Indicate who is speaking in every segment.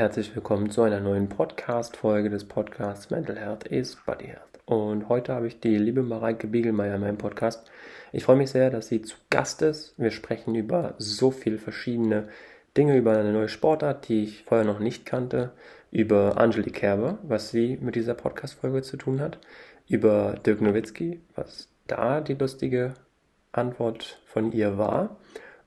Speaker 1: Herzlich willkommen zu einer neuen Podcast-Folge des Podcasts Mental Health is Body Health. Und heute habe ich die liebe Mareike Biegelmeier in meinem Podcast. Ich freue mich sehr, dass sie zu Gast ist. Wir sprechen über so viele verschiedene Dinge, über eine neue Sportart, die ich vorher noch nicht kannte, über Angelique Kerber, was sie mit dieser Podcast-Folge zu tun hat, über Dirk Nowitzki, was da die lustige Antwort von ihr war.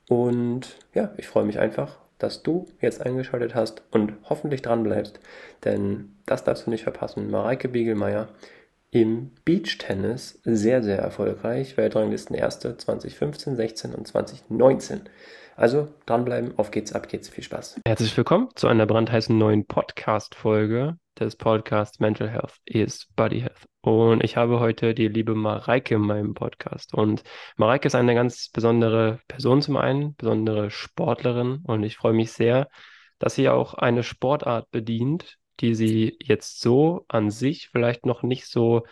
Speaker 1: Und ja, ich freue mich einfach dass du jetzt eingeschaltet hast und hoffentlich dran bleibst, denn das darfst du nicht verpassen. Mareike Biegelmeier im Beachtennis sehr, sehr erfolgreich. Weltranglisten erste 2015, 16 und 2019. Also dranbleiben, auf geht's, ab geht's, viel Spaß. Herzlich willkommen zu einer brandheißen neuen Podcast-Folge des Podcasts Mental Health is Body Health. Und ich habe heute die liebe Mareike in meinem Podcast. Und Mareike ist eine ganz besondere Person zum einen, besondere Sportlerin. Und ich freue mich sehr, dass sie auch eine Sportart bedient, die sie jetzt so an sich vielleicht noch nicht so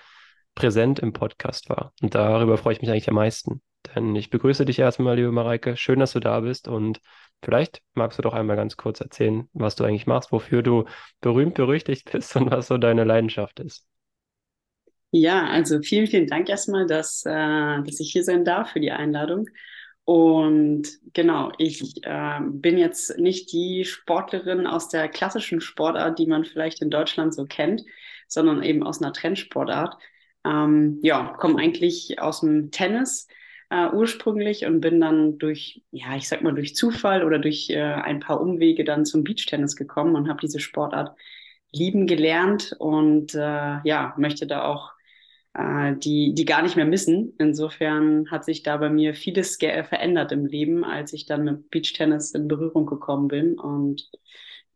Speaker 1: präsent im Podcast war. Und darüber freue ich mich eigentlich am meisten. Denn ich begrüße dich erstmal, liebe Mareike. Schön, dass du da bist und vielleicht magst du doch einmal ganz kurz erzählen, was du eigentlich machst, wofür du berühmt berüchtigt bist und was so deine Leidenschaft ist.
Speaker 2: Ja, also vielen, vielen Dank erstmal, dass, äh, dass ich hier sein darf für die Einladung. Und genau, ich äh, bin jetzt nicht die Sportlerin aus der klassischen Sportart, die man vielleicht in Deutschland so kennt, sondern eben aus einer Trendsportart. Ähm, ja, komme eigentlich aus dem Tennis äh, ursprünglich und bin dann durch, ja, ich sag mal, durch Zufall oder durch äh, ein paar Umwege dann zum Beachtennis gekommen und habe diese Sportart lieben gelernt und äh, ja, möchte da auch äh, die, die gar nicht mehr missen. Insofern hat sich da bei mir vieles verändert im Leben, als ich dann mit Beachtennis in Berührung gekommen bin und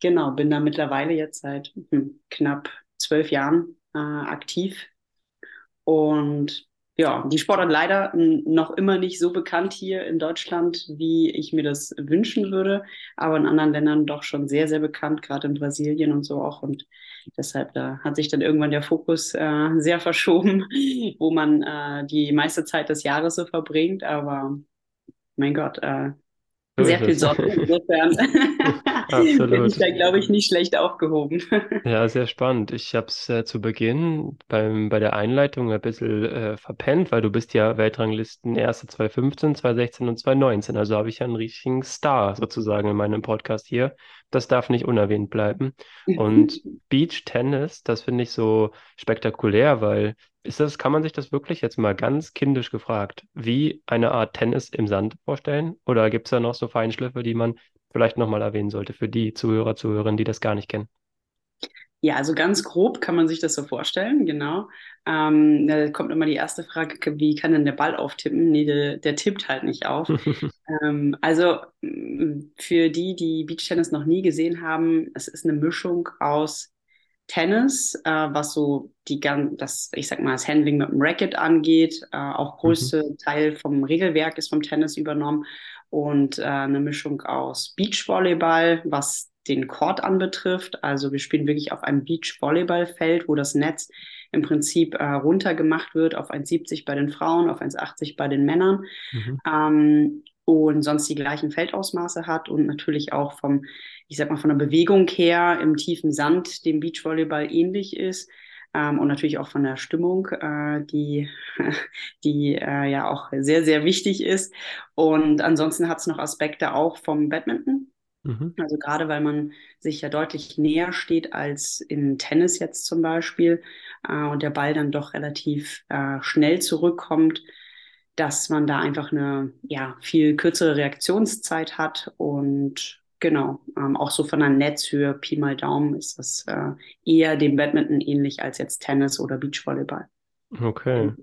Speaker 2: genau, bin da mittlerweile jetzt seit hm, knapp zwölf Jahren äh, aktiv und ja, die Sportart leider noch immer nicht so bekannt hier in Deutschland, wie ich mir das wünschen würde, aber in anderen Ländern doch schon sehr, sehr bekannt, gerade in Brasilien und so auch. Und deshalb da hat sich dann irgendwann der Fokus äh, sehr verschoben, wo man äh, die meiste Zeit des Jahres so verbringt. Aber mein Gott, äh, sehr viel Sonne. Insofern bin ich da, glaube ich, nicht schlecht aufgehoben.
Speaker 1: Ja, sehr spannend. Ich habe es äh, zu Beginn beim, bei der Einleitung ein bisschen äh, verpennt, weil du bist ja Weltranglisten erste 2015, 2016 und 2019. Also habe ich ja einen richtigen Star sozusagen in meinem Podcast hier. Das darf nicht unerwähnt bleiben. Und Beach Tennis, das finde ich so spektakulär, weil ist das, kann man sich das wirklich jetzt mal ganz kindisch gefragt, wie eine Art Tennis im Sand vorstellen? Oder gibt es da noch so Feinschliffe, die man vielleicht nochmal erwähnen sollte für die Zuhörer, Zuhörerinnen, die das gar nicht kennen?
Speaker 2: Ja, also ganz grob kann man sich das so vorstellen, genau. Ähm, da kommt immer die erste Frage, wie kann denn der Ball auftippen? Nee, der, der tippt halt nicht auf. ähm, also für die, die Beachtennis noch nie gesehen haben, es ist eine Mischung aus Tennis, äh, was so die ganz, das, ich sag mal, das Handling mit dem Racket angeht. Äh, auch größte mhm. Teil vom Regelwerk ist vom Tennis übernommen und äh, eine Mischung aus Beachvolleyball, was den Court anbetrifft. Also wir spielen wirklich auf einem Beachvolleyballfeld, wo das Netz im Prinzip äh, runtergemacht wird auf 1,70 bei den Frauen, auf 1,80 bei den Männern. Mhm. Ähm, und sonst die gleichen Feldausmaße hat und natürlich auch vom ich sag mal, von der Bewegung her im tiefen Sand dem Beachvolleyball ähnlich ist. Ähm, und natürlich auch von der Stimmung, äh, die, die äh, ja auch sehr, sehr wichtig ist. Und ansonsten hat es noch Aspekte auch vom Badminton. Mhm. Also gerade weil man sich ja deutlich näher steht als in Tennis jetzt zum Beispiel äh, und der Ball dann doch relativ äh, schnell zurückkommt, dass man da einfach eine ja, viel kürzere Reaktionszeit hat und Genau, ähm, auch so von der Netzhöhe, Pi mal Daumen, ist das äh, eher dem Badminton ähnlich als jetzt Tennis oder Beachvolleyball.
Speaker 1: Okay,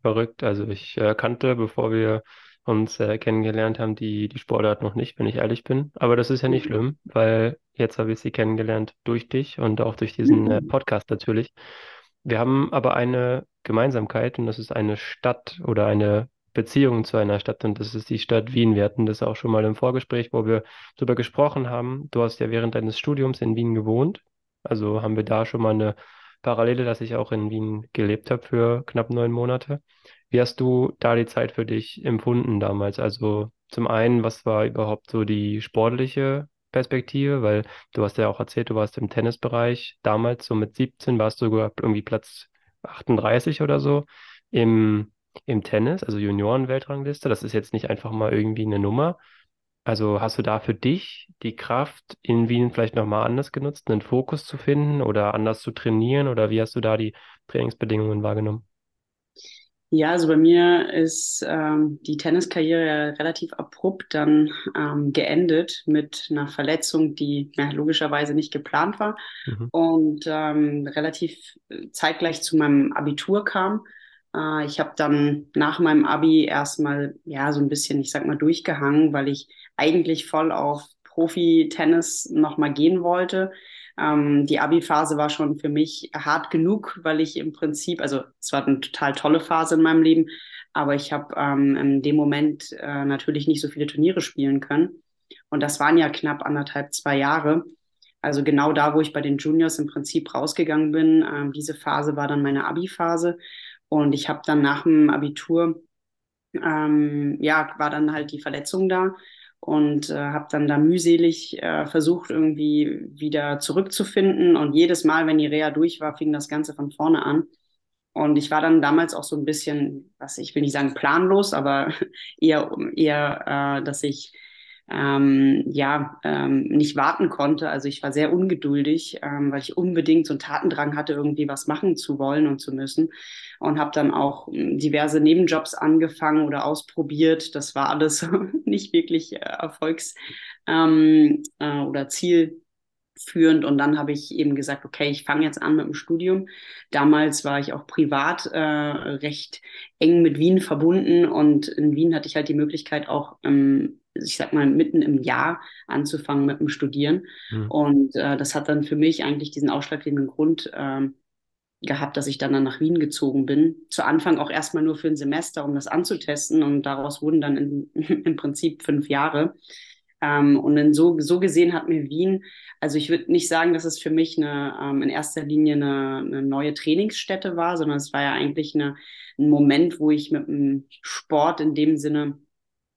Speaker 1: verrückt. Also ich äh, kannte, bevor wir uns äh, kennengelernt haben, die, die Sportart noch nicht, wenn ich ehrlich bin. Aber das ist ja nicht mhm. schlimm, weil jetzt habe ich sie kennengelernt durch dich und auch durch diesen äh, Podcast natürlich. Wir haben aber eine Gemeinsamkeit und das ist eine Stadt oder eine Beziehung zu einer Stadt und das ist die Stadt Wien. Wir hatten das auch schon mal im Vorgespräch, wo wir darüber gesprochen haben. Du hast ja während deines Studiums in Wien gewohnt. Also haben wir da schon mal eine Parallele, dass ich auch in Wien gelebt habe für knapp neun Monate. Wie hast du da die Zeit für dich empfunden damals? Also zum einen, was war überhaupt so die sportliche Perspektive, weil du hast ja auch erzählt, du warst im Tennisbereich damals, so mit 17 warst du sogar irgendwie Platz 38 oder so im, im Tennis, also Junioren-Weltrangliste. Das ist jetzt nicht einfach mal irgendwie eine Nummer. Also hast du da für dich die Kraft in Wien vielleicht nochmal anders genutzt, einen Fokus zu finden oder anders zu trainieren oder wie hast du da die Trainingsbedingungen wahrgenommen?
Speaker 2: Ja, also bei mir ist ähm, die Tenniskarriere relativ abrupt dann ähm, geendet mit einer Verletzung, die ja, logischerweise nicht geplant war mhm. und ähm, relativ zeitgleich zu meinem Abitur kam. Äh, ich habe dann nach meinem Abi erstmal ja so ein bisschen, ich sag mal, durchgehangen, weil ich eigentlich voll auf Profi-Tennis nochmal gehen wollte ähm, die Abi-Phase war schon für mich hart genug, weil ich im Prinzip, also es war eine total tolle Phase in meinem Leben, aber ich habe ähm, in dem Moment äh, natürlich nicht so viele Turniere spielen können. Und das waren ja knapp anderthalb, zwei Jahre. Also genau da, wo ich bei den Juniors im Prinzip rausgegangen bin, ähm, diese Phase war dann meine Abi-Phase. Und ich habe dann nach dem Abitur, ähm, ja, war dann halt die Verletzung da und äh, habe dann da mühselig äh, versucht, irgendwie wieder zurückzufinden. Und jedes Mal, wenn die Reha durch war, fing das Ganze von vorne an. Und ich war dann damals auch so ein bisschen, was ich will nicht sagen planlos, aber eher, eher äh, dass ich ähm, ja ähm, nicht warten konnte. Also ich war sehr ungeduldig, ähm, weil ich unbedingt so einen Tatendrang hatte, irgendwie was machen zu wollen und zu müssen. Und habe dann auch hm, diverse Nebenjobs angefangen oder ausprobiert. Das war alles nicht wirklich äh, Erfolgs- ähm, äh, oder Ziel führend und dann habe ich eben gesagt, okay, ich fange jetzt an mit dem Studium. Damals war ich auch privat äh, recht eng mit Wien verbunden und in Wien hatte ich halt die Möglichkeit auch, ähm, ich sag mal, mitten im Jahr anzufangen mit dem Studieren. Mhm. Und äh, das hat dann für mich eigentlich diesen ausschlaggebenden Grund äh, gehabt, dass ich dann, dann nach Wien gezogen bin. Zu Anfang auch erstmal nur für ein Semester, um das anzutesten und daraus wurden dann in, im Prinzip fünf Jahre. Ähm, und in so, so gesehen hat mir Wien, also ich würde nicht sagen, dass es für mich eine, ähm, in erster Linie eine, eine, neue Trainingsstätte war, sondern es war ja eigentlich eine, ein Moment, wo ich mit dem Sport in dem Sinne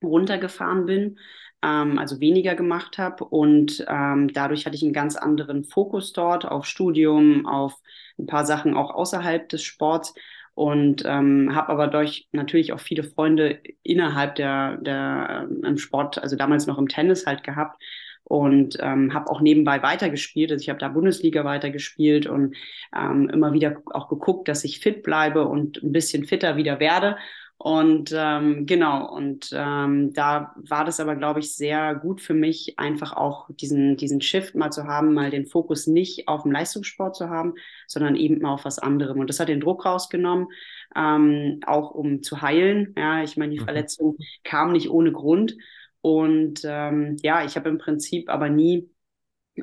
Speaker 2: runtergefahren bin, ähm, also weniger gemacht habe. Und ähm, dadurch hatte ich einen ganz anderen Fokus dort auf Studium, auf ein paar Sachen auch außerhalb des Sports und ähm, habe aber durch natürlich auch viele Freunde innerhalb der, der ähm, im Sport, also damals noch im Tennis halt gehabt und ähm, habe auch nebenbei weitergespielt. Also ich habe da Bundesliga weitergespielt und ähm, immer wieder auch geguckt, dass ich fit bleibe und ein bisschen fitter wieder werde. Und ähm, genau, und ähm, da war das aber, glaube ich, sehr gut für mich, einfach auch diesen, diesen Shift mal zu haben, mal den Fokus nicht auf dem Leistungssport zu haben, sondern eben mal auf was anderem. Und das hat den Druck rausgenommen, ähm, auch um zu heilen. Ja, ich meine, die mhm. Verletzung kam nicht ohne Grund. Und ähm, ja, ich habe im Prinzip aber nie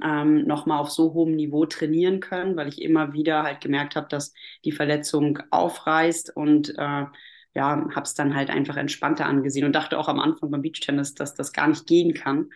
Speaker 2: ähm, nochmal auf so hohem Niveau trainieren können, weil ich immer wieder halt gemerkt habe, dass die Verletzung aufreißt und äh, ja, habe es dann halt einfach entspannter angesehen und dachte auch am Anfang beim Beachtennis, dass das gar nicht gehen kann,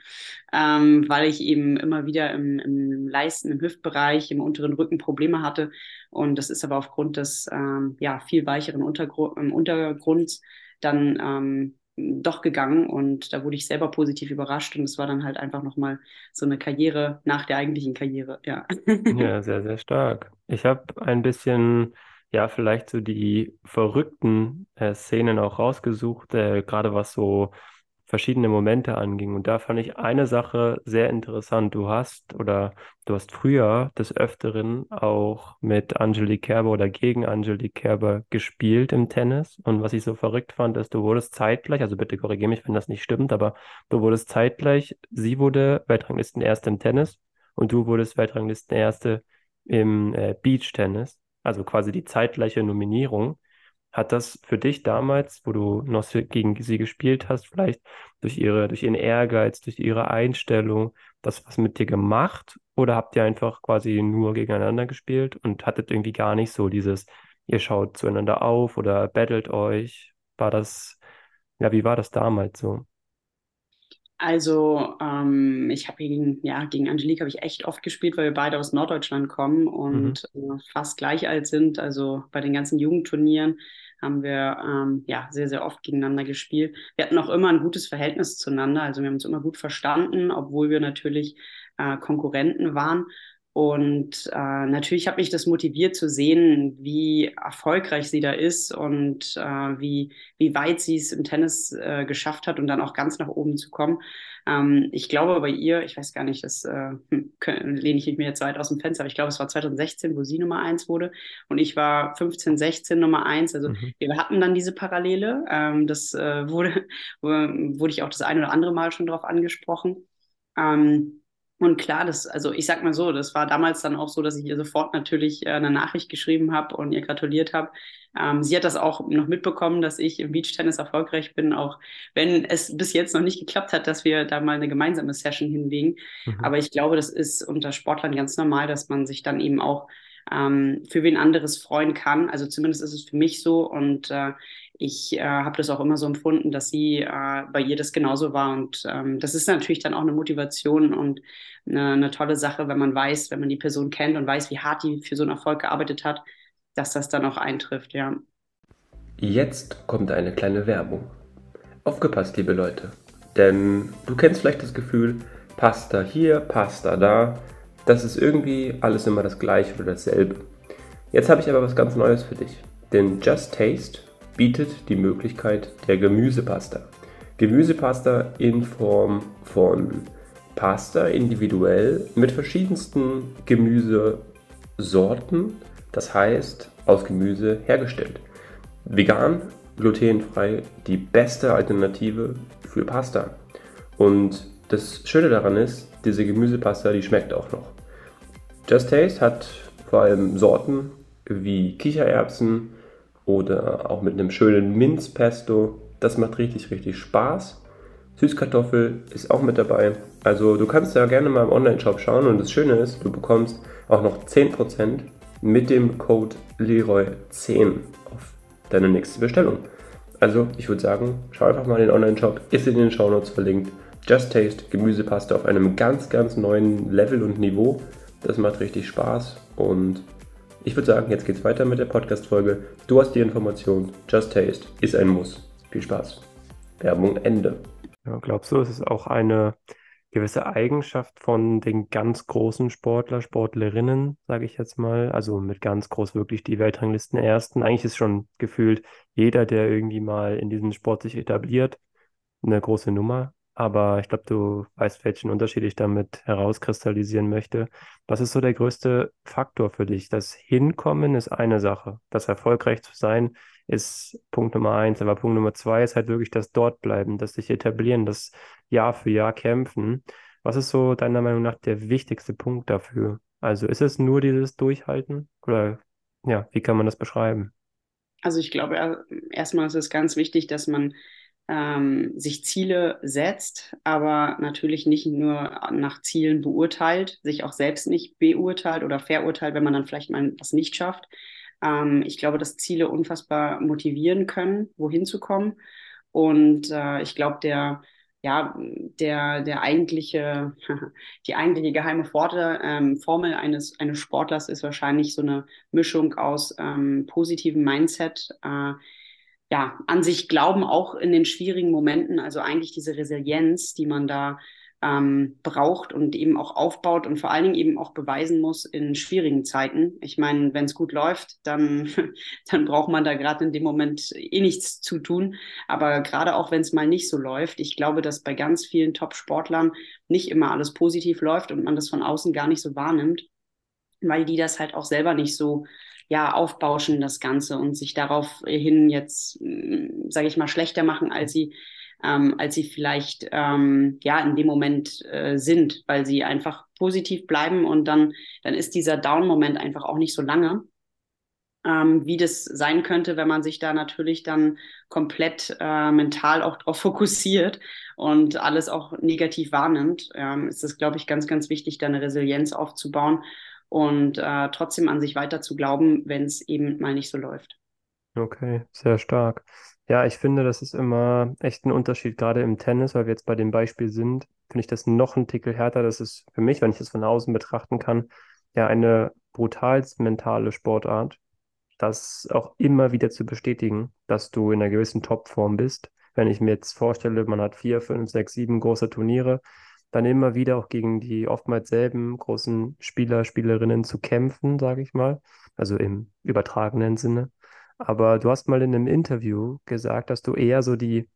Speaker 2: ähm, weil ich eben immer wieder im, im Leisten, im Hüftbereich, im unteren Rücken Probleme hatte. Und das ist aber aufgrund des ähm, ja, viel weicheren Untergru Untergrunds dann ähm, doch gegangen und da wurde ich selber positiv überrascht und es war dann halt einfach nochmal so eine Karriere nach der eigentlichen Karriere, ja.
Speaker 1: Ja, sehr, sehr stark. Ich habe ein bisschen ja, vielleicht so die verrückten äh, Szenen auch rausgesucht, äh, gerade was so verschiedene Momente anging. Und da fand ich eine Sache sehr interessant. Du hast oder du hast früher des Öfteren auch mit Angelique Kerber oder gegen Angelique Kerber gespielt im Tennis. Und was ich so verrückt fand, ist, du wurdest zeitgleich, also bitte korrigiere mich, wenn das nicht stimmt, aber du wurdest zeitgleich, sie wurde Weltranglistenerste im Tennis und du wurdest Weltranglistenerste im äh, Beach-Tennis also quasi die zeitgleiche Nominierung. Hat das für dich damals, wo du noch gegen sie gespielt hast, vielleicht durch ihre, durch ihren Ehrgeiz, durch ihre Einstellung, das was mit dir gemacht? Oder habt ihr einfach quasi nur gegeneinander gespielt und hattet irgendwie gar nicht so dieses, ihr schaut zueinander auf oder battelt euch? War das, ja, wie war das damals so?
Speaker 2: Also ähm, ich habe gegen, ja, gegen Angelique habe ich echt oft gespielt, weil wir beide aus Norddeutschland kommen und mhm. äh, fast gleich alt sind. Also bei den ganzen Jugendturnieren haben wir ähm, ja sehr, sehr oft gegeneinander gespielt. Wir hatten auch immer ein gutes Verhältnis zueinander, also wir haben uns immer gut verstanden, obwohl wir natürlich äh, Konkurrenten waren. Und äh, natürlich hat mich das motiviert zu sehen, wie erfolgreich sie da ist und äh, wie, wie weit sie es im Tennis äh, geschafft hat und dann auch ganz nach oben zu kommen. Ähm, ich glaube bei ihr, ich weiß gar nicht, das äh, hm, lehne ich mir jetzt weit aus dem Fenster, aber ich glaube, es war 2016, wo sie Nummer eins wurde und ich war 15, 16 Nummer eins. Also mhm. wir hatten dann diese Parallele. Ähm, das äh, wurde, wurde ich auch das ein oder andere Mal schon darauf angesprochen. Ähm, und klar, das, also ich sag mal so, das war damals dann auch so, dass ich ihr sofort natürlich äh, eine Nachricht geschrieben habe und ihr gratuliert habe. Ähm, sie hat das auch noch mitbekommen, dass ich im Beachtennis erfolgreich bin, auch wenn es bis jetzt noch nicht geklappt hat, dass wir da mal eine gemeinsame Session hinlegen. Mhm. Aber ich glaube, das ist unter Sportlern ganz normal, dass man sich dann eben auch ähm, für wen anderes freuen kann. Also zumindest ist es für mich so und äh, ich äh, habe das auch immer so empfunden, dass sie äh, bei ihr das genauso war. Und ähm, das ist natürlich dann auch eine Motivation und eine, eine, tolle Sache, wenn man weiß, wenn man die Person kennt und weiß, wie hart die für so einen Erfolg gearbeitet hat, dass das dann auch eintrifft, ja.
Speaker 1: Jetzt kommt eine kleine Werbung. Aufgepasst, liebe Leute. Denn du kennst vielleicht das Gefühl, Pasta hier, Pasta da. Das ist irgendwie alles immer das gleiche oder dasselbe. Jetzt habe ich aber was ganz Neues für dich. Denn Just Taste bietet die Möglichkeit der Gemüsepasta. Gemüsepasta in Form von Pasta individuell mit verschiedensten Gemüsesorten, das heißt aus Gemüse hergestellt. Vegan, glutenfrei, die beste Alternative für Pasta. Und das Schöne daran ist, diese Gemüsepasta, die schmeckt auch noch. Just Taste hat vor allem Sorten wie Kichererbsen, oder auch mit einem schönen Minzpesto. Das macht richtig, richtig Spaß. Süßkartoffel ist auch mit dabei. Also du kannst da gerne mal im Online-Shop schauen und das Schöne ist, du bekommst auch noch 10% mit dem Code Leroy10 auf deine nächste Bestellung. Also ich würde sagen, schau einfach mal in den Online-Shop, ist in den Shownotes verlinkt. Just Taste Gemüsepaste auf einem ganz, ganz neuen Level und Niveau. Das macht richtig Spaß und ich würde sagen, jetzt geht's weiter mit der Podcast-Folge. Du hast die Information. Just Taste ist ein Muss. Viel Spaß. Werbung Ende. Ja, glaubst du, es ist auch eine gewisse Eigenschaft von den ganz großen Sportler, Sportlerinnen, sage ich jetzt mal. Also mit ganz groß wirklich die Weltranglisten ersten. Eigentlich ist schon gefühlt jeder, der irgendwie mal in diesem Sport sich etabliert, eine große Nummer aber ich glaube, du weißt, welchen Unterschied ich damit herauskristallisieren möchte. Was ist so der größte Faktor für dich? Das Hinkommen ist eine Sache. Das erfolgreich zu sein ist Punkt Nummer eins. Aber Punkt Nummer zwei ist halt wirklich das Dortbleiben, das sich etablieren, das Jahr für Jahr kämpfen. Was ist so deiner Meinung nach der wichtigste Punkt dafür? Also ist es nur dieses Durchhalten oder ja, wie kann man das beschreiben?
Speaker 2: Also ich glaube, erstmal ist es ganz wichtig, dass man ähm, sich Ziele setzt, aber natürlich nicht nur nach Zielen beurteilt, sich auch selbst nicht beurteilt oder verurteilt, wenn man dann vielleicht mal was nicht schafft. Ähm, ich glaube, dass Ziele unfassbar motivieren können, wohin zu kommen. Und äh, ich glaube, der ja, der, der eigentliche, die eigentliche geheime Formel, ähm, Formel eines, eines Sportlers ist wahrscheinlich so eine Mischung aus ähm, positivem Mindset, äh, ja, an sich glauben, auch in den schwierigen Momenten, also eigentlich diese Resilienz, die man da ähm, braucht und eben auch aufbaut und vor allen Dingen eben auch beweisen muss in schwierigen Zeiten. Ich meine, wenn es gut läuft, dann, dann braucht man da gerade in dem Moment eh nichts zu tun. Aber gerade auch wenn es mal nicht so läuft, ich glaube, dass bei ganz vielen Top-Sportlern nicht immer alles positiv läuft und man das von außen gar nicht so wahrnimmt, weil die das halt auch selber nicht so ja, aufbauschen, das Ganze und sich daraufhin jetzt, mm, sage ich mal, schlechter machen, als sie, ähm, als sie vielleicht ähm, ja in dem Moment äh, sind, weil sie einfach positiv bleiben und dann, dann ist dieser Down-Moment einfach auch nicht so lange. Ähm, wie das sein könnte, wenn man sich da natürlich dann komplett äh, mental auch drauf fokussiert und alles auch negativ wahrnimmt, ähm, ist es, glaube ich, ganz, ganz wichtig, da eine Resilienz aufzubauen und äh, trotzdem an sich weiter zu glauben, wenn es eben mal nicht so läuft.
Speaker 1: Okay, sehr stark. Ja, ich finde, das ist immer echt ein Unterschied, gerade im Tennis, weil wir jetzt bei dem Beispiel sind, finde ich das noch ein Tickel härter. Das ist für mich, wenn ich das von außen betrachten kann, ja eine brutalst mentale Sportart. das auch immer wieder zu bestätigen, dass du in einer gewissen Topform bist. Wenn ich mir jetzt vorstelle, man hat vier, fünf, sechs, sieben große Turniere, dann immer wieder auch gegen die oftmals selben großen Spieler, Spielerinnen zu kämpfen, sage ich mal, also im übertragenen Sinne. Aber du hast mal in einem Interview gesagt, dass du eher so die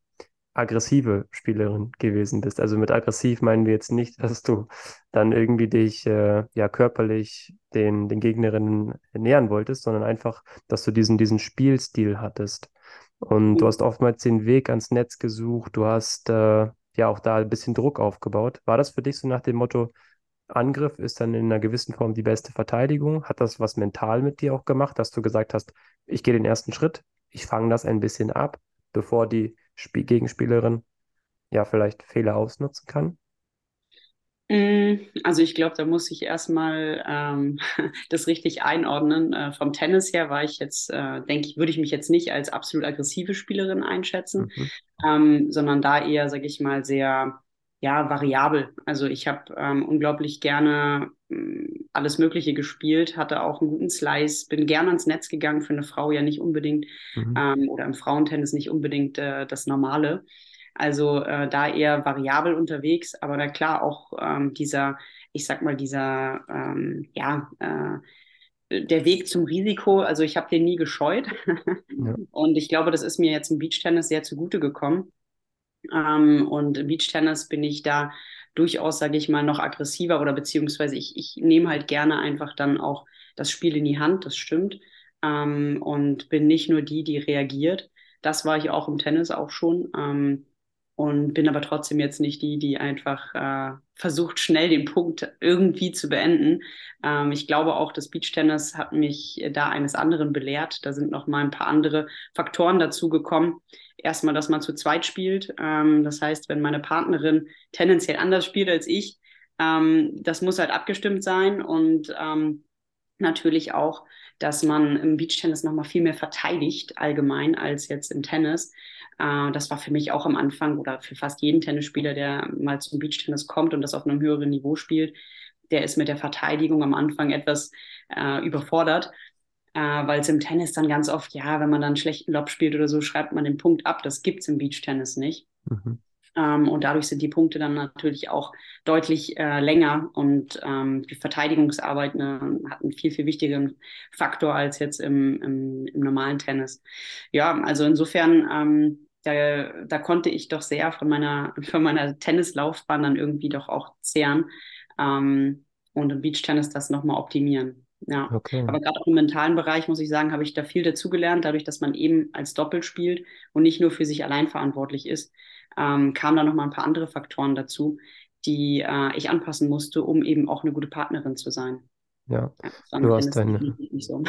Speaker 1: aggressive Spielerin gewesen bist. Also mit aggressiv meinen wir jetzt nicht, dass du dann irgendwie dich äh, ja körperlich den, den Gegnerinnen nähern wolltest, sondern einfach, dass du diesen, diesen Spielstil hattest. Und du hast oftmals den Weg ans Netz gesucht, du hast äh, ja auch da ein bisschen Druck aufgebaut. War das für dich so nach dem Motto, Angriff ist dann in einer gewissen Form die beste Verteidigung? Hat das was mental mit dir auch gemacht, dass du gesagt hast, ich gehe den ersten Schritt, ich fange das ein bisschen ab, bevor die Spiel Gegenspielerin ja vielleicht Fehler ausnutzen kann?
Speaker 2: Mm, also ich glaube, da muss ich erstmal ähm, das richtig einordnen. Äh, vom Tennis her war ich jetzt, äh, denke ich, würde ich mich jetzt nicht als absolut aggressive Spielerin einschätzen, mhm. ähm, sondern da eher, sage ich mal, sehr ja, variabel. Also ich habe ähm, unglaublich gerne mm, alles Mögliche gespielt, hatte auch einen guten Slice, bin gerne ans Netz gegangen, für eine Frau ja nicht unbedingt mhm. ähm, oder im Frauentennis nicht unbedingt äh, das Normale. Also äh, da eher variabel unterwegs, aber da klar auch ähm, dieser, ich sag mal, dieser, ähm, ja, äh, der Weg zum Risiko, also ich habe den nie gescheut. ja. Und ich glaube, das ist mir jetzt im Beachtennis sehr zugute gekommen ähm, und im Beachtennis bin ich da durchaus, sage ich mal, noch aggressiver oder beziehungsweise ich, ich nehme halt gerne einfach dann auch das Spiel in die Hand, das stimmt. Ähm, und bin nicht nur die, die reagiert. Das war ich auch im Tennis auch schon. Ähm, und bin aber trotzdem jetzt nicht die, die einfach äh, versucht, schnell den Punkt irgendwie zu beenden. Ähm, ich glaube auch, das Beachtennis hat mich da eines anderen belehrt. Da sind noch mal ein paar andere Faktoren dazu gekommen. Erstmal, dass man zu zweit spielt. Ähm, das heißt, wenn meine Partnerin tendenziell anders spielt als ich, ähm, das muss halt abgestimmt sein und ähm, natürlich auch, dass man im Beachtennis noch mal viel mehr verteidigt allgemein als jetzt im Tennis. Äh, das war für mich auch am Anfang oder für fast jeden Tennisspieler, der mal zum Beachtennis kommt und das auf einem höheren Niveau spielt, der ist mit der Verteidigung am Anfang etwas äh, überfordert. Äh, weil es im Tennis dann ganz oft, ja, wenn man dann einen schlechten Lob spielt oder so, schreibt man den Punkt ab. Das gibt es im Beachtennis nicht. Mhm. Ähm, und dadurch sind die Punkte dann natürlich auch deutlich äh, länger und ähm, die Verteidigungsarbeit ne, hat einen viel, viel wichtigeren Faktor als jetzt im, im, im normalen Tennis. Ja, also insofern, ähm, da, da konnte ich doch sehr von meiner, von meiner Tennislaufbahn dann irgendwie doch auch zehren ähm, und im Beachtennis das nochmal optimieren. Ja, okay. aber gerade im mentalen Bereich, muss ich sagen, habe ich da viel dazugelernt, dadurch, dass man eben als Doppel spielt und nicht nur für sich allein verantwortlich ist ähm, kamen da nochmal ein paar andere Faktoren dazu, die äh, ich anpassen musste, um eben auch eine gute Partnerin zu sein.
Speaker 1: Ja, ja du, hast deine, so.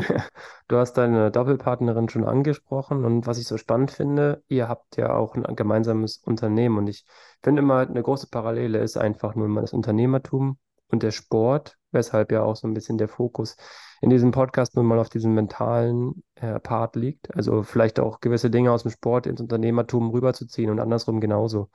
Speaker 1: du hast deine Doppelpartnerin schon angesprochen und was ich so spannend finde, ihr habt ja auch ein gemeinsames Unternehmen und ich finde immer eine große Parallele ist einfach nur mal das Unternehmertum und der Sport, weshalb ja auch so ein bisschen der Fokus in diesem Podcast nun mal auf diesem mentalen äh, Part liegt. Also vielleicht auch gewisse Dinge aus dem Sport ins Unternehmertum rüberzuziehen und andersrum genauso.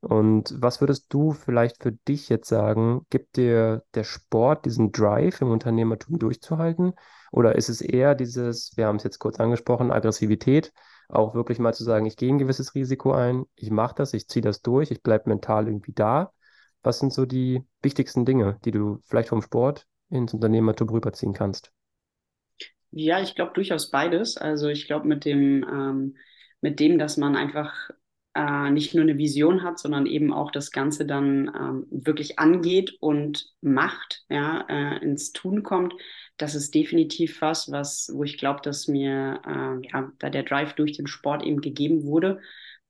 Speaker 1: Und was würdest du vielleicht für dich jetzt sagen? Gibt dir der Sport diesen Drive im Unternehmertum durchzuhalten? Oder ist es eher dieses, wir haben es jetzt kurz angesprochen, Aggressivität, auch wirklich mal zu sagen, ich gehe ein gewisses Risiko ein, ich mache das, ich ziehe das durch, ich bleibe mental irgendwie da. Was sind so die wichtigsten Dinge, die du vielleicht vom Sport ins Unternehmertum rüberziehen kannst?
Speaker 2: Ja, ich glaube durchaus beides. Also ich glaube mit dem, ähm, mit dem, dass man einfach äh, nicht nur eine Vision hat, sondern eben auch das Ganze dann ähm, wirklich angeht und macht, ja, äh, ins Tun kommt. Das ist definitiv was, was, wo ich glaube, dass mir äh, ja, da der Drive durch den Sport eben gegeben wurde,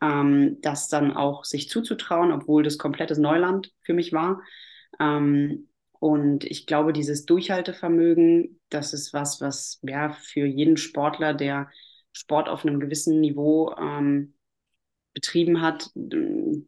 Speaker 2: ähm, das dann auch sich zuzutrauen, obwohl das komplettes Neuland für mich war. Ähm, und ich glaube, dieses Durchhaltevermögen, das ist was, was ja für jeden Sportler, der Sport auf einem gewissen Niveau ähm, betrieben hat,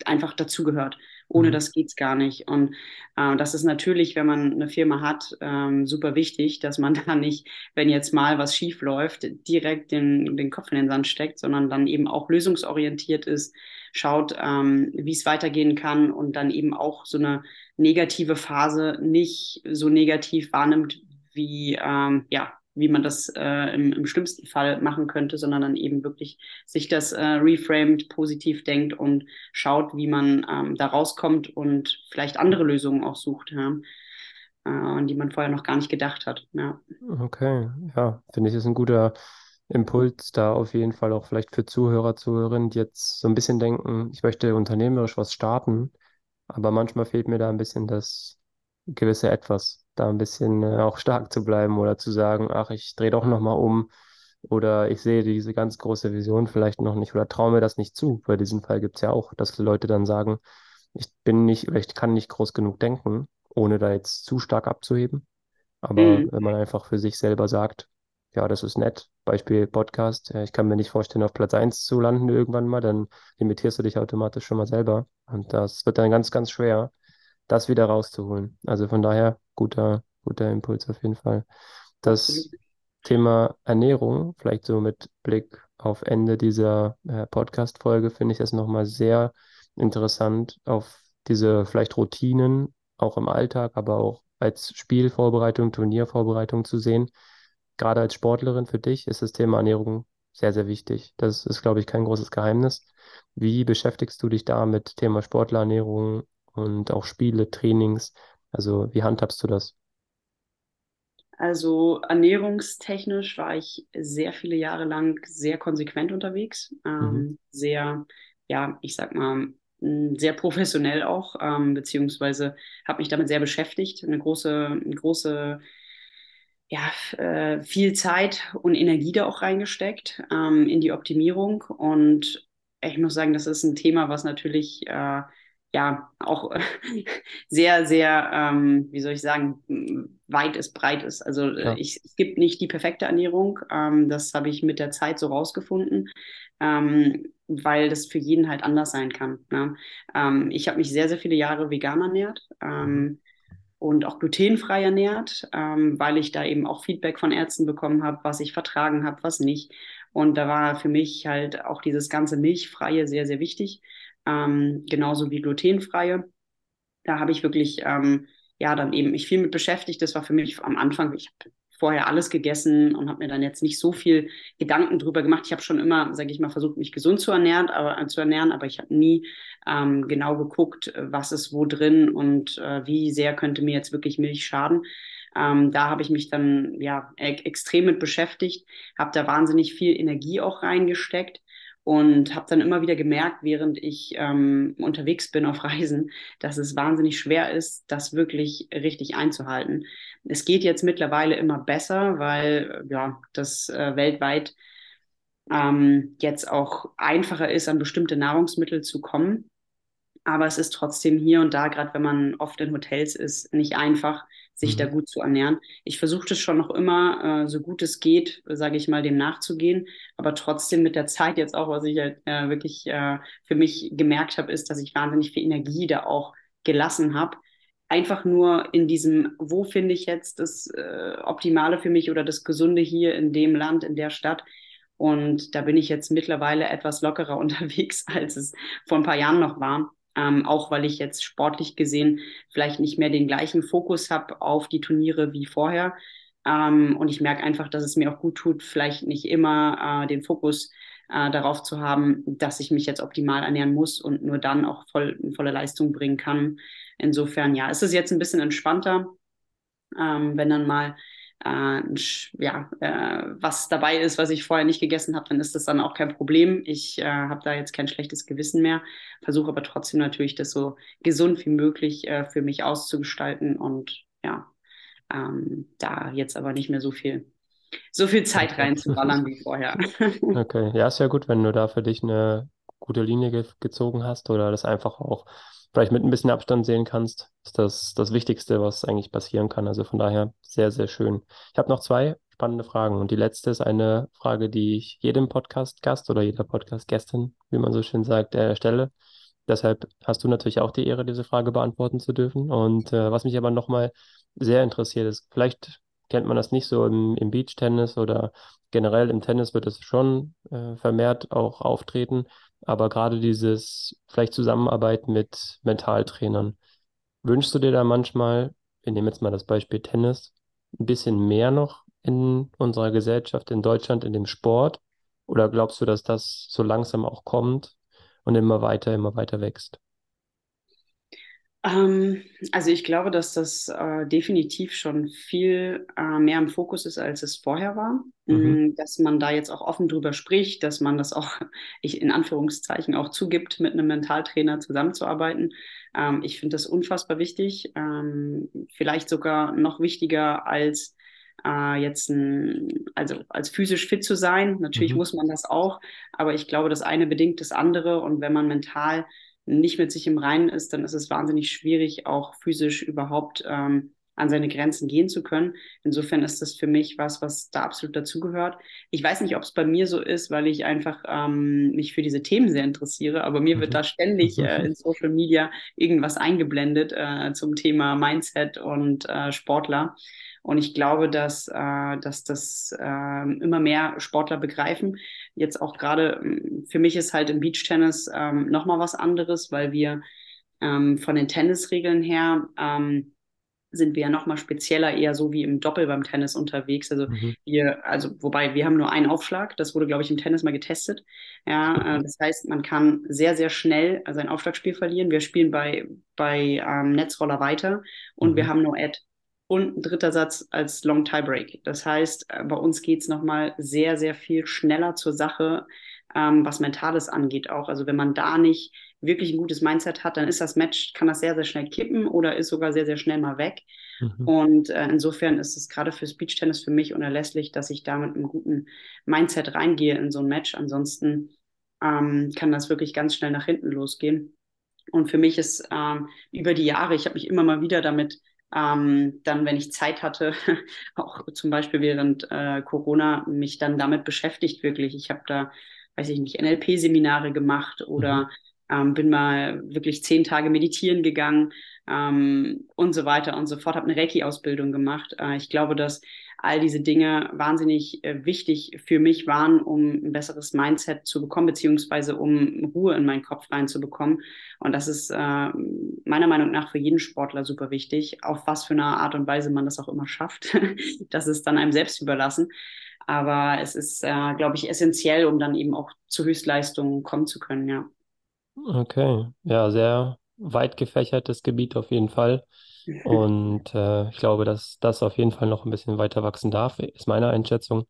Speaker 2: einfach dazugehört. Ohne mhm. das geht's gar nicht. Und äh, das ist natürlich, wenn man eine Firma hat, ähm, super wichtig, dass man da nicht, wenn jetzt mal was schief läuft, direkt den, den Kopf in den Sand steckt, sondern dann eben auch lösungsorientiert ist, schaut, ähm, wie es weitergehen kann und dann eben auch so eine negative Phase nicht so negativ wahrnimmt, wie, ähm, ja, wie man das äh, im, im, schlimmsten Fall machen könnte, sondern dann eben wirklich sich das äh, reframed, positiv denkt und schaut, wie man ähm, da rauskommt und vielleicht andere Lösungen auch sucht, ja, äh, an die man vorher noch gar nicht gedacht hat. Ja.
Speaker 1: Okay, ja, finde ich, ist ein guter Impuls da auf jeden Fall auch vielleicht für Zuhörer, Zuhörerinnen, die jetzt so ein bisschen denken, ich möchte unternehmerisch was starten, aber manchmal fehlt mir da ein bisschen das gewisse Etwas, da ein bisschen äh, auch stark zu bleiben oder zu sagen, ach, ich drehe doch nochmal um oder ich sehe diese ganz große Vision vielleicht noch nicht oder traue mir das nicht zu. Bei diesem Fall gibt es ja auch, dass Leute dann sagen, ich bin nicht oder ich kann nicht groß genug denken, ohne da jetzt zu stark abzuheben. Aber
Speaker 2: Mhm.
Speaker 1: wenn man einfach für sich selber sagt, ja, das ist nett, Beispiel Podcast, ja, ich kann mir nicht vorstellen, auf Platz 1 zu landen irgendwann mal, dann limitierst du dich automatisch schon mal selber. Und das wird dann ganz, ganz schwer, das wieder rauszuholen. Also von daher, guter, guter Impuls auf jeden Fall. Das Thema Ernährung, vielleicht so mit Blick auf Ende dieser äh, Podcast-Folge, finde ich das nochmal sehr interessant, auf diese vielleicht Routinen, auch im Alltag, aber auch als Spielvorbereitung, Turniervorbereitung zu sehen. Gerade als Sportlerin für dich ist das Thema Ernährung sehr, sehr wichtig. Das ist, glaube ich, kein großes Geheimnis. Wie beschäftigst du dich da mit Thema Sportlerernährung und auch Spiele, Trainings? Also wie handhabst du das?
Speaker 2: Also ernährungstechnisch war ich sehr viele Jahre lang sehr konsequent unterwegs,
Speaker 1: Mhm.
Speaker 2: ähm, sehr, ja, ich sag mal, sehr professionell auch, ähm, beziehungsweise habe mich damit sehr beschäftigt, eine große, eine große, ja, äh, viel Zeit und Energie da auch reingesteckt, ähm, in die Optimierung und ich muss sagen, das ist ein Thema, was natürlich, äh, ja, auch sehr, sehr, ähm, wie soll ich sagen, weit ist, breit ist. Also äh,
Speaker 1: Ja.
Speaker 2: ich, es gibt nicht die perfekte Ernährung. Ähm, das habe ich mit der Zeit so rausgefunden, ähm, weil das für jeden halt anders sein kann. Ne? Ähm, ich habe mich sehr, sehr viele Jahre vegan ernährt.
Speaker 1: Mhm.
Speaker 2: Ähm, und auch glutenfrei ernährt, ähm, weil ich da eben auch Feedback von Ärzten bekommen habe, was ich vertragen habe, was nicht. Und da war für mich halt auch dieses ganze Milchfreie sehr, sehr wichtig, ähm, genauso wie glutenfreie. Da habe ich wirklich, ähm, ja, dann eben mich viel mit beschäftigt. Das war für mich am Anfang, ich habe vorher alles gegessen und habe mir dann jetzt nicht so viel Gedanken drüber gemacht. Ich habe schon immer, sage ich mal, versucht, mich gesund zu ernähren, aber äh, zu ernähren, aber ich habe nie ähm, genau geguckt, was ist wo drin und äh, wie sehr könnte mir jetzt wirklich Milch schaden. Ähm, da habe ich mich dann ja e extrem mit beschäftigt, habe da wahnsinnig viel Energie auch reingesteckt und habe dann immer wieder gemerkt, während ich ähm, unterwegs bin auf Reisen, dass es wahnsinnig schwer ist, das wirklich richtig einzuhalten. Es geht jetzt mittlerweile immer besser, weil ja das äh, weltweit ähm, jetzt auch einfacher ist, an bestimmte Nahrungsmittel zu kommen. Aber es ist trotzdem hier und da, gerade wenn man oft in Hotels ist, nicht einfach, sich da
Speaker 1: Mhm.
Speaker 2: gut zu ernähren. Ich versuche das schon noch immer, äh, so gut es geht, sage ich mal, dem nachzugehen. Aber trotzdem mit der Zeit jetzt auch, was ich halt, äh, wirklich äh, für mich gemerkt habe, ist, dass ich wahnsinnig viel Energie da auch gelassen habe. Einfach nur in diesem, wo finde ich jetzt das äh, Optimale für mich oder das Gesunde hier in dem Land, in der Stadt. Und da bin ich jetzt mittlerweile etwas lockerer unterwegs, als es vor ein paar Jahren noch war. Ähm, auch weil ich jetzt sportlich gesehen vielleicht nicht mehr den gleichen Fokus habe auf die Turniere wie vorher. Ähm, und ich merke einfach, dass es mir auch gut tut, vielleicht nicht immer äh, den Fokus äh, darauf zu haben, dass ich mich jetzt optimal ernähren muss und nur dann auch voll, volle Leistung bringen kann. Insofern, ja, es ist jetzt ein bisschen entspannter, ähm, wenn dann mal äh, ja, äh, was dabei ist, was ich vorher nicht gegessen habe, dann ist das dann auch kein Problem. Ich äh, habe da jetzt kein schlechtes Gewissen mehr, versuche aber trotzdem natürlich, das so gesund wie möglich äh, für mich auszugestalten und ja, ähm, da jetzt aber nicht mehr so viel, so viel Zeit reinzuballern wie vorher.
Speaker 1: Okay, ja, ist ja gut, wenn du da für dich eine gute Linie ge gezogen hast oder das einfach auch vielleicht mit ein bisschen Abstand sehen kannst, ist das das Wichtigste, was eigentlich passieren kann. Also von daher sehr, sehr schön. Ich habe noch zwei spannende Fragen und die letzte ist eine Frage, die ich jedem Podcast-Gast oder jeder Podcast-Gästin, wie man so schön sagt, äh, stelle. Deshalb hast du natürlich auch die Ehre, diese Frage beantworten zu dürfen. Und äh, was mich aber nochmal sehr interessiert ist, vielleicht kennt man das nicht so im, im Beachtennis oder generell im Tennis wird es schon äh, vermehrt auch auftreten, aber gerade dieses vielleicht Zusammenarbeit mit Mentaltrainern. Wünschst du dir da manchmal, wir nehmen jetzt mal das Beispiel Tennis, ein bisschen mehr noch in unserer Gesellschaft, in Deutschland, in dem Sport? Oder glaubst du, dass das so langsam auch kommt und immer weiter, immer weiter wächst?
Speaker 2: Ähm, also ich glaube, dass das äh, definitiv schon viel äh, mehr im Fokus ist, als es vorher war. Mhm. Mm, dass man da jetzt auch offen drüber spricht, dass man das auch, ich in Anführungszeichen, auch zugibt, mit einem Mentaltrainer zusammenzuarbeiten. Ähm, ich finde das unfassbar wichtig. Ähm, vielleicht sogar noch wichtiger als äh, jetzt ein, also als physisch fit zu sein. Natürlich mhm. muss man das auch, aber ich glaube, das eine bedingt das andere. Und wenn man mental nicht mit sich im Reinen ist, dann ist es wahnsinnig schwierig, auch physisch überhaupt ähm, an seine Grenzen gehen zu können. Insofern ist das für mich was, was da absolut dazugehört. Ich weiß nicht, ob es bei mir so ist, weil ich einfach ähm, mich für diese Themen sehr interessiere, aber mir wird mhm. da ständig äh, in Social Media irgendwas eingeblendet äh, zum Thema Mindset und äh, Sportler. Und ich glaube, dass, äh, dass das äh, immer mehr Sportler begreifen. Jetzt auch gerade, ähm, für mich ist halt im Beachtennis ähm, nochmal was anderes, weil wir ähm, von den Tennisregeln her ähm, sind wir ja nochmal spezieller eher so wie im Doppel beim Tennis unterwegs. Also mhm. wir, also wobei wir haben nur einen Aufschlag, das wurde, glaube ich, im Tennis mal getestet. Ja, äh, das heißt, man kann sehr, sehr schnell sein Aufschlagspiel verlieren. Wir spielen bei, bei ähm, Netzroller weiter und mhm. wir haben nur Ad und ein dritter Satz als Long Tiebreak. Das heißt, äh, bei uns geht es nochmal sehr, sehr viel schneller zur Sache, ähm, was Mentales angeht auch. Also wenn man da nicht wirklich ein gutes Mindset hat, dann ist das Match, kann das sehr, sehr schnell kippen oder ist sogar sehr, sehr schnell mal weg. Mhm. Und äh, insofern ist es gerade für Speech-Tennis für mich unerlässlich, dass ich da mit einem guten Mindset reingehe in so ein Match. Ansonsten ähm, kann das wirklich ganz schnell nach hinten losgehen. Und für mich ist ähm, über die Jahre, ich habe mich immer mal wieder damit ähm, dann, wenn ich Zeit hatte, auch zum Beispiel während äh, Corona, mich dann damit beschäftigt wirklich. Ich habe da, weiß ich nicht, NLP-Seminare gemacht oder mhm. ähm, bin mal wirklich zehn Tage meditieren gegangen ähm, und so weiter und so fort, habe eine Reiki-Ausbildung gemacht. Äh, ich glaube, dass all diese Dinge wahnsinnig äh, wichtig für mich waren, um ein besseres Mindset zu bekommen, beziehungsweise um Ruhe in meinen Kopf reinzubekommen. Und das ist äh, meiner Meinung nach für jeden Sportler super wichtig. Auf was für eine Art und Weise man das auch immer schafft, das ist dann einem selbst überlassen. Aber es ist, äh, glaube ich, essentiell, um dann eben auch zu Höchstleistungen kommen zu können, ja.
Speaker 1: Okay, ja, sehr weit gefächertes Gebiet auf jeden Fall. Und äh, ich glaube, dass das auf jeden Fall noch ein bisschen weiter wachsen darf, ist meine Einschätzung.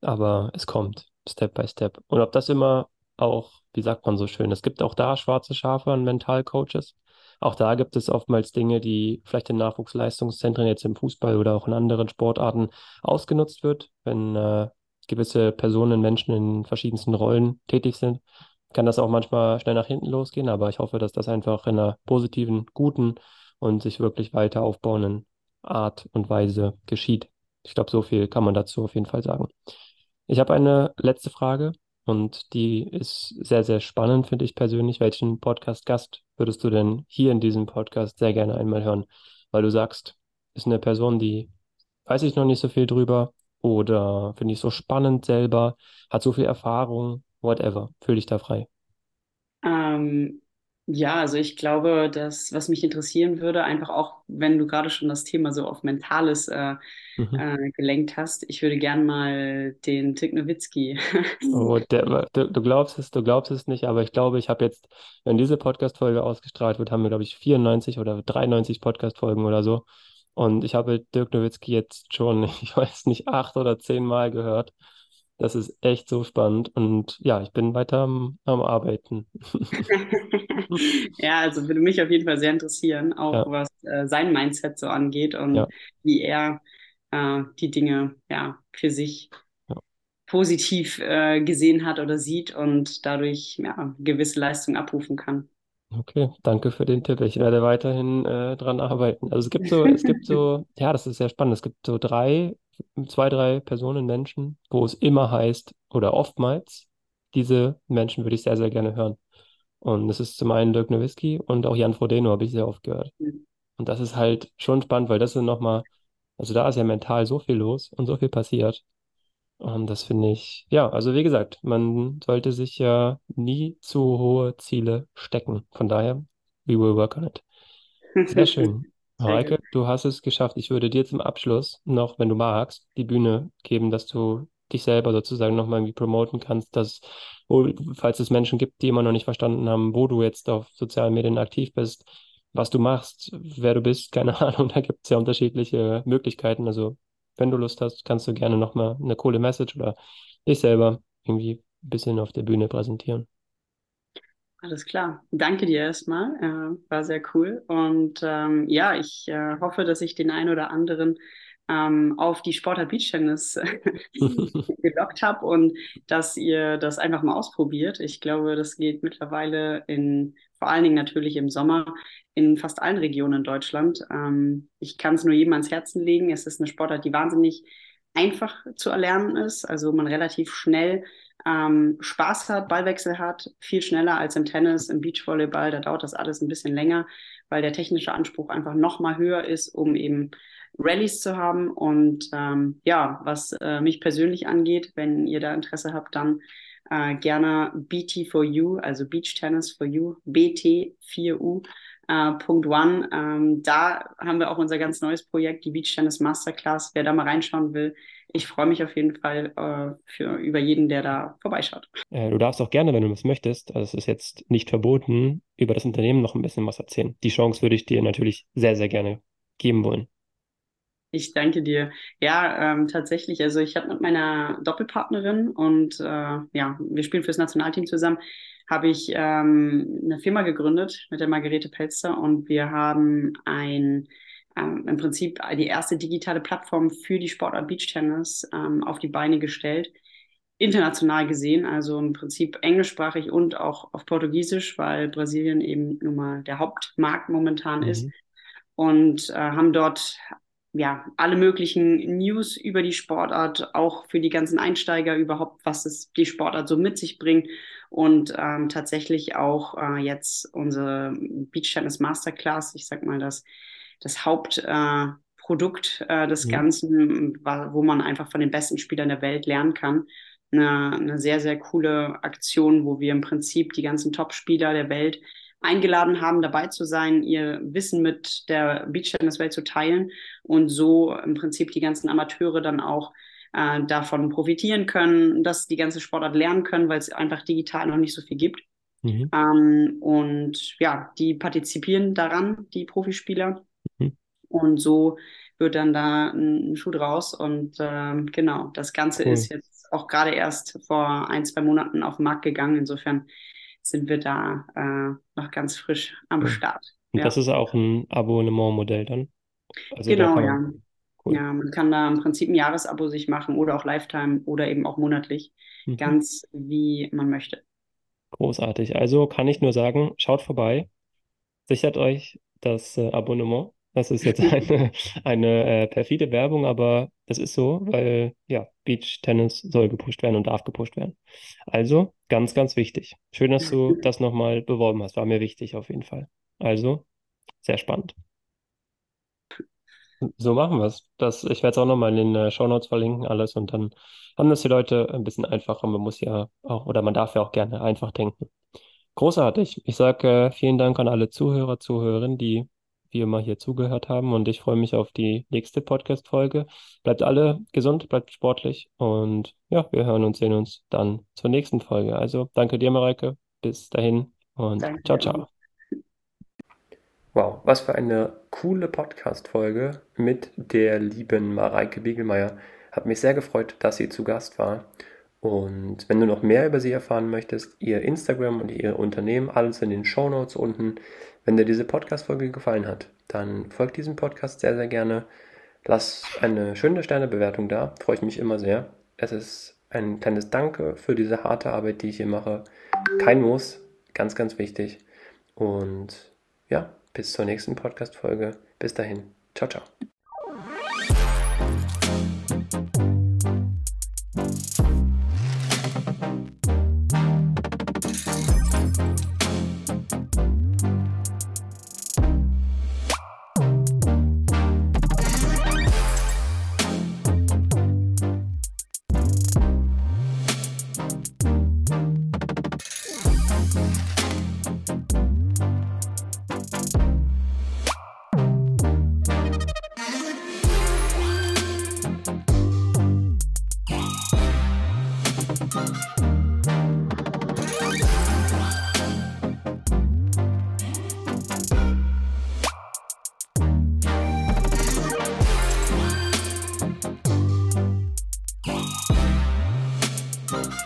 Speaker 1: Aber es kommt, Step by Step. Und ob das immer auch, wie sagt man so schön, es gibt auch da schwarze Schafe an Mentalcoaches. Auch da gibt es oftmals Dinge, die vielleicht in Nachwuchsleistungszentren jetzt im Fußball oder auch in anderen Sportarten ausgenutzt wird, wenn äh, gewisse Personen, Menschen in verschiedensten Rollen tätig sind kann das auch manchmal schnell nach hinten losgehen, aber ich hoffe, dass das einfach in einer positiven, guten und sich wirklich weiter aufbauenden Art und Weise geschieht. Ich glaube, so viel kann man dazu auf jeden Fall sagen. Ich habe eine letzte Frage und die ist sehr, sehr spannend, finde ich persönlich. Welchen Podcast-Gast würdest du denn hier in diesem Podcast sehr gerne einmal hören? Weil du sagst, ist eine Person, die weiß ich noch nicht so viel drüber oder finde ich so spannend selber, hat so viel Erfahrung, whatever. Fühl dich da frei.
Speaker 2: Ähm, ja, also ich glaube, dass was mich interessieren würde, einfach auch, wenn du gerade schon das Thema so auf Mentales äh, mhm. äh, gelenkt hast, ich würde gern mal den Tick Nowitzki.
Speaker 1: oh, der, du, du, glaubst es, du glaubst es nicht, aber ich glaube, ich habe jetzt, wenn diese Podcast-Folge ausgestrahlt wird, haben wir, glaube ich, 94 oder 93 Podcast-Folgen oder so. Und ich habe Dirk Nowitzki jetzt schon, ich weiß nicht, acht oder zehn Mal gehört. Das ist echt so spannend und ja, ich bin weiter am, am Arbeiten.
Speaker 2: ja, also würde mich auf jeden Fall sehr interessieren, auch ja. was äh, sein Mindset so angeht und ja. wie er äh, die Dinge ja für sich ja. positiv äh, gesehen hat oder sieht und dadurch ja, gewisse Leistungen abrufen kann.
Speaker 1: Okay, danke für den Tipp. Ich werde weiterhin äh, dran arbeiten. Also es gibt so, es gibt so, ja, das ist sehr spannend. Es gibt so drei zwei, drei Personen, Menschen, wo es immer heißt oder oftmals, diese Menschen würde ich sehr, sehr gerne hören. Und das ist zum einen Dirk Nowitzki und auch Jan Frodeno habe ich sehr oft gehört. Mhm. Und das ist halt schon spannend, weil das sind nochmal, also da ist ja mental so viel los und so viel passiert. Und das finde ich, ja, also wie gesagt, man sollte sich ja nie zu hohe Ziele stecken. Von daher, we will work on it. Sehr schön. Mareike, du hast es geschafft. Ich würde dir zum Abschluss noch, wenn du magst, die Bühne geben, dass du dich selber sozusagen nochmal irgendwie promoten kannst, dass, falls es Menschen gibt, die immer noch nicht verstanden haben, wo du jetzt auf sozialen Medien aktiv bist, was du machst, wer du bist, keine Ahnung, da gibt es ja unterschiedliche Möglichkeiten. Also, wenn du Lust hast, kannst du gerne nochmal eine coole Message oder dich selber irgendwie ein bisschen auf der Bühne präsentieren.
Speaker 2: Alles klar. Danke dir erstmal. Äh, war sehr cool. Und ähm, ja, ich äh, hoffe, dass ich den einen oder anderen ähm, auf die Sportart Beach Tennis gelockt habe und dass ihr das einfach mal ausprobiert. Ich glaube, das geht mittlerweile in, vor allen Dingen natürlich im Sommer, in fast allen Regionen in Deutschland. Ähm, ich kann es nur jedem ans Herzen legen. Es ist eine Sportart, die wahnsinnig einfach zu erlernen ist, also man relativ schnell ähm, Spaß hat, Ballwechsel hat, viel schneller als im Tennis, im Beachvolleyball, da dauert das alles ein bisschen länger, weil der technische Anspruch einfach noch mal höher ist, um eben Rallyes zu haben. Und ähm, ja, was äh, mich persönlich angeht, wenn ihr da Interesse habt, dann äh, gerne BT4U, also Beach Tennis for You, BT4U. Uh, Punkt One. Ähm, da haben wir auch unser ganz neues Projekt, die Beach Tennis Masterclass. Wer da mal reinschauen will, ich freue mich auf jeden Fall äh, für, über jeden, der da vorbeischaut.
Speaker 1: Äh, du darfst auch gerne, wenn du das möchtest, also es ist jetzt nicht verboten, über das Unternehmen noch ein bisschen was erzählen. Die Chance würde ich dir natürlich sehr, sehr gerne geben wollen.
Speaker 2: Ich danke dir. Ja, ähm, tatsächlich. Also ich habe mit meiner Doppelpartnerin und äh, ja, wir spielen fürs Nationalteam zusammen, habe ich ähm, eine Firma gegründet mit der Margarete Pelzer und wir haben ein ähm, im Prinzip die erste digitale Plattform für die Sportart Beach Tennis ähm, auf die Beine gestellt. International gesehen, also im Prinzip englischsprachig und auch auf Portugiesisch, weil Brasilien eben nun mal der Hauptmarkt momentan mhm. ist. Und äh, haben dort ja alle möglichen News über die Sportart, auch für die ganzen Einsteiger überhaupt, was es die Sportart so mit sich bringt. Und ähm, tatsächlich auch äh, jetzt unsere Beach Tennis Masterclass, ich sag mal das das Hauptprodukt äh, äh, des ja. Ganzen, wo man einfach von den besten Spielern der Welt lernen kann. Eine, eine sehr, sehr coole Aktion, wo wir im Prinzip die ganzen Top-Spieler der Welt eingeladen haben, dabei zu sein, ihr Wissen mit der Beachtennis-Welt zu teilen und so im Prinzip die ganzen Amateure dann auch äh, davon profitieren können, dass die ganze Sportart lernen können, weil es einfach digital noch nicht so viel gibt. Mhm. Ähm, und ja, die partizipieren daran, die Profispieler. Mhm. Und so wird dann da ein Schuh draus. Und äh, genau, das Ganze cool. ist jetzt auch gerade erst vor ein, zwei Monaten auf den Markt gegangen. Insofern sind wir da äh, noch ganz frisch am ja. Start.
Speaker 1: Und ja. das ist auch ein Abonnementmodell dann?
Speaker 2: Also genau, ja. Cool. Ja, man kann da im Prinzip ein Jahresabo sich machen oder auch Lifetime oder eben auch monatlich, mhm. ganz wie man möchte.
Speaker 1: Großartig. Also kann ich nur sagen, schaut vorbei, sichert euch das äh, Abonnement. Das ist jetzt eine, eine äh, perfide Werbung, aber das ist so, weil ja, Beach Tennis soll gepusht werden und darf gepusht werden. Also ganz, ganz wichtig. Schön, dass du das nochmal beworben hast. War mir wichtig auf jeden Fall. Also sehr spannend. So machen wir es. Ich werde es auch nochmal in den äh, Show Notes verlinken, alles, und dann haben das die Leute ein bisschen einfacher. Man muss ja auch, oder man darf ja auch gerne einfach denken. Großartig. Ich sage äh, vielen Dank an alle Zuhörer, Zuhörerinnen, die wie immer hier zugehört haben und ich freue mich auf die nächste Podcast-Folge. Bleibt alle gesund, bleibt sportlich und ja, wir hören und sehen uns dann zur nächsten Folge. Also danke dir, Mareike. Bis dahin und danke. ciao, ciao. Wow, was für eine coole Podcast-Folge mit der lieben Mareike Biegelmeier. Hat mich sehr gefreut, dass sie zu Gast war. Und wenn du noch mehr über sie erfahren möchtest, ihr Instagram und ihr Unternehmen, alles in den Show Notes unten. Wenn dir diese Podcast-Folge gefallen hat, dann folg diesem Podcast sehr, sehr gerne. Lass eine schöne Sternebewertung da, freue ich mich immer sehr. Es ist ein kleines Danke für diese harte Arbeit, die ich hier mache. Kein Muss, ganz, ganz wichtig. Und ja, bis zur nächsten Podcast-Folge. Bis dahin. Ciao, ciao.